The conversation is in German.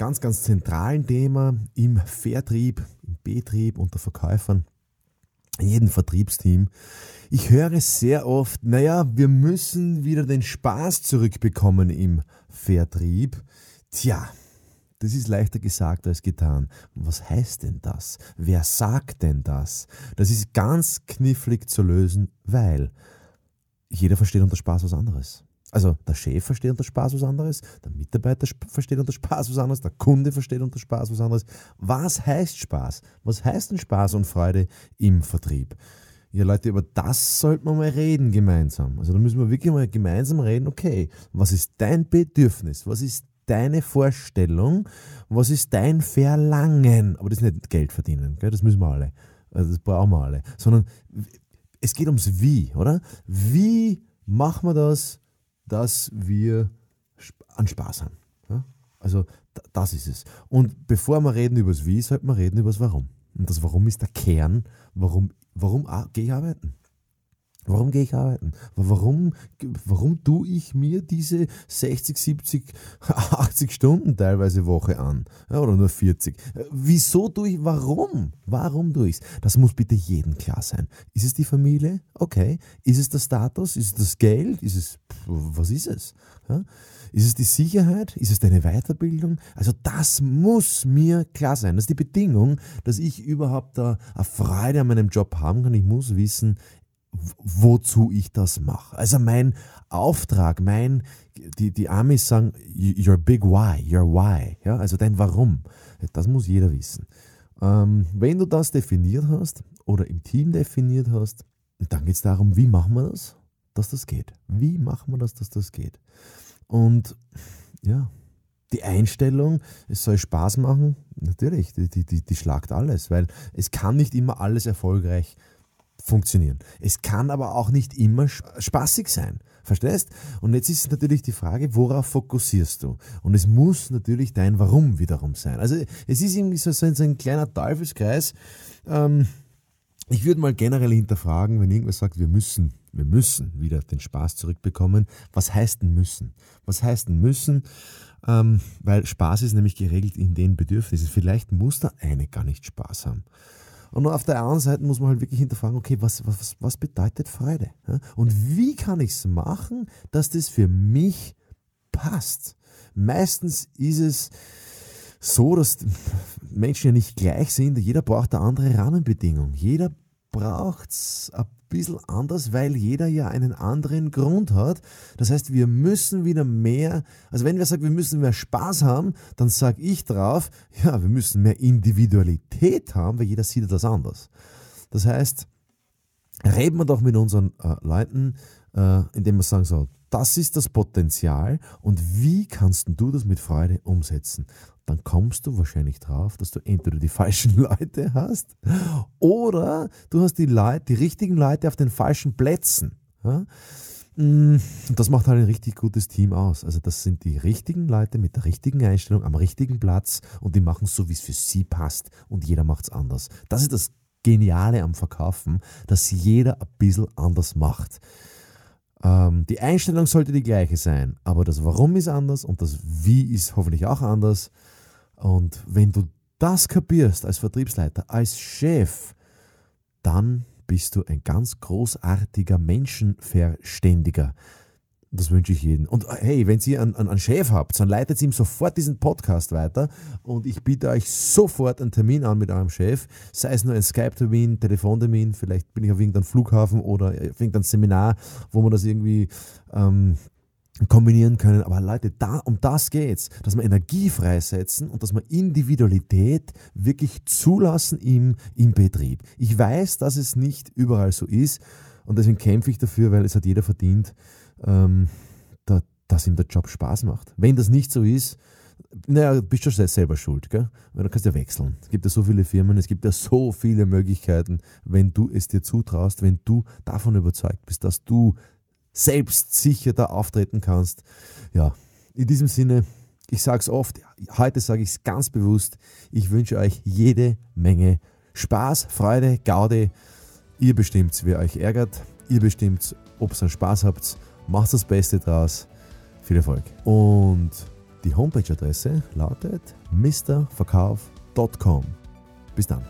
ganz, ganz zentralen Thema im Vertrieb, im Betrieb unter Verkäufern, in jedem Vertriebsteam. Ich höre sehr oft, naja, wir müssen wieder den Spaß zurückbekommen im Vertrieb. Tja, das ist leichter gesagt als getan. Was heißt denn das? Wer sagt denn das? Das ist ganz knifflig zu lösen, weil jeder versteht unter Spaß was anderes. Also der Chef versteht unter Spaß was anderes, der Mitarbeiter versteht unter Spaß was anderes, der Kunde versteht unter Spaß was anderes. Was heißt Spaß? Was heißt denn Spaß und Freude im Vertrieb? Ja, Leute, über das sollten wir mal reden gemeinsam. Also da müssen wir wirklich mal gemeinsam reden, okay, was ist dein Bedürfnis? Was ist deine Vorstellung? Was ist dein Verlangen? Aber das ist nicht Geld verdienen, gell? das müssen wir alle. Also das brauchen wir alle. Sondern es geht ums Wie, oder? Wie machen wir das? Dass wir an Spaß haben. Ja? Also das ist es. Und bevor wir reden über das Wie, sollten wir reden über das Warum. Und das Warum ist der Kern, warum, warum gehe ich arbeiten. Warum gehe ich arbeiten? Warum, warum tue ich mir diese 60, 70, 80 Stunden teilweise Woche an? Ja, oder nur 40? Wieso tue ich, warum? Warum tue ich es? Das muss bitte jedem klar sein. Ist es die Familie? Okay. Ist es der Status? Ist es das Geld? Ist es, was ist es? Ja? Ist es die Sicherheit? Ist es deine Weiterbildung? Also das muss mir klar sein. Das ist die Bedingung, dass ich überhaupt eine Freude an meinem Job haben kann. Ich muss wissen, wozu ich das mache. Also mein Auftrag, mein, die, die Amis sagen, your big why, your why, ja, also dein Warum. Das muss jeder wissen. Ähm, wenn du das definiert hast oder im Team definiert hast, dann geht es darum, wie machen wir das, dass das geht. Wie machen wir das, dass das geht. Und ja, die Einstellung, es soll Spaß machen, natürlich, die, die, die, die schlagt alles, weil es kann nicht immer alles erfolgreich sein funktionieren. Es kann aber auch nicht immer spaßig sein. Verstehst? Und jetzt ist natürlich die Frage, worauf fokussierst du? Und es muss natürlich dein Warum wiederum sein. Also es ist irgendwie so, so ein kleiner Teufelskreis. Ähm, ich würde mal generell hinterfragen, wenn irgendwer sagt, wir müssen, wir müssen wieder den Spaß zurückbekommen. Was heißt denn müssen? Was heißt denn müssen? Ähm, weil Spaß ist nämlich geregelt in den Bedürfnissen. Vielleicht muss der eine gar nicht Spaß haben. Und auf der anderen Seite muss man halt wirklich hinterfragen, okay, was, was, was bedeutet Freude? Und wie kann ich es machen, dass das für mich passt? Meistens ist es so, dass Menschen ja nicht gleich sind. Jeder braucht eine andere Rahmenbedingung. Jeder braucht es ein bisschen anders, weil jeder ja einen anderen Grund hat. Das heißt, wir müssen wieder mehr, also wenn wir sagen, wir müssen mehr Spaß haben, dann sage ich drauf, ja, wir müssen mehr Individualität haben, weil jeder sieht das anders. Das heißt, reden wir doch mit unseren äh, Leuten, äh, indem wir sagen so, das ist das Potenzial und wie kannst du das mit Freude umsetzen? Dann kommst du wahrscheinlich drauf, dass du entweder die falschen Leute hast oder du hast die Leute, die richtigen Leute auf den falschen Plätzen. Ja? Mm, und das macht halt ein richtig gutes Team aus. Also das sind die richtigen Leute mit der richtigen Einstellung am richtigen Platz und die machen so, wie es für sie passt und jeder macht es anders. Das ist das Geniale am Verkaufen, dass jeder ein bisschen anders macht. Ähm, die Einstellung sollte die gleiche sein, aber das Warum ist anders und das Wie ist hoffentlich auch anders. Und wenn du das kapierst als Vertriebsleiter, als Chef, dann bist du ein ganz großartiger Menschenverständiger. Das wünsche ich jedem. Und hey, wenn ihr einen, einen, Chef habt, dann leitet ihm sofort diesen Podcast weiter und ich biete euch sofort einen Termin an mit eurem Chef, sei es nur ein Skype-Termin, Telefontermin, vielleicht bin ich auf irgendeinem Flughafen oder auf irgendeinem Seminar, wo man das irgendwie ähm, kombinieren können. Aber Leute, da, um das geht's, dass wir Energie freisetzen und dass wir Individualität wirklich zulassen im, im Betrieb. Ich weiß, dass es nicht überall so ist und deswegen kämpfe ich dafür, weil es hat jeder verdient, ähm, da, dass ihm der Job Spaß macht. Wenn das nicht so ist, naja, bist du schon selber schuld, gell? Weil du kannst ja wechseln. Es gibt ja so viele Firmen, es gibt ja so viele Möglichkeiten, wenn du es dir zutraust, wenn du davon überzeugt bist, dass du selbstsicher da auftreten kannst. Ja, in diesem Sinne, ich sage es oft, heute sage ich es ganz bewusst, ich wünsche euch jede Menge Spaß, Freude, Gaude. Ihr bestimmt, wer euch ärgert. Ihr bestimmt, ob ihr Spaß habt. Macht das Beste draus. Viel Erfolg. Und die Homepage-Adresse lautet mrverkauf.com. Bis dann.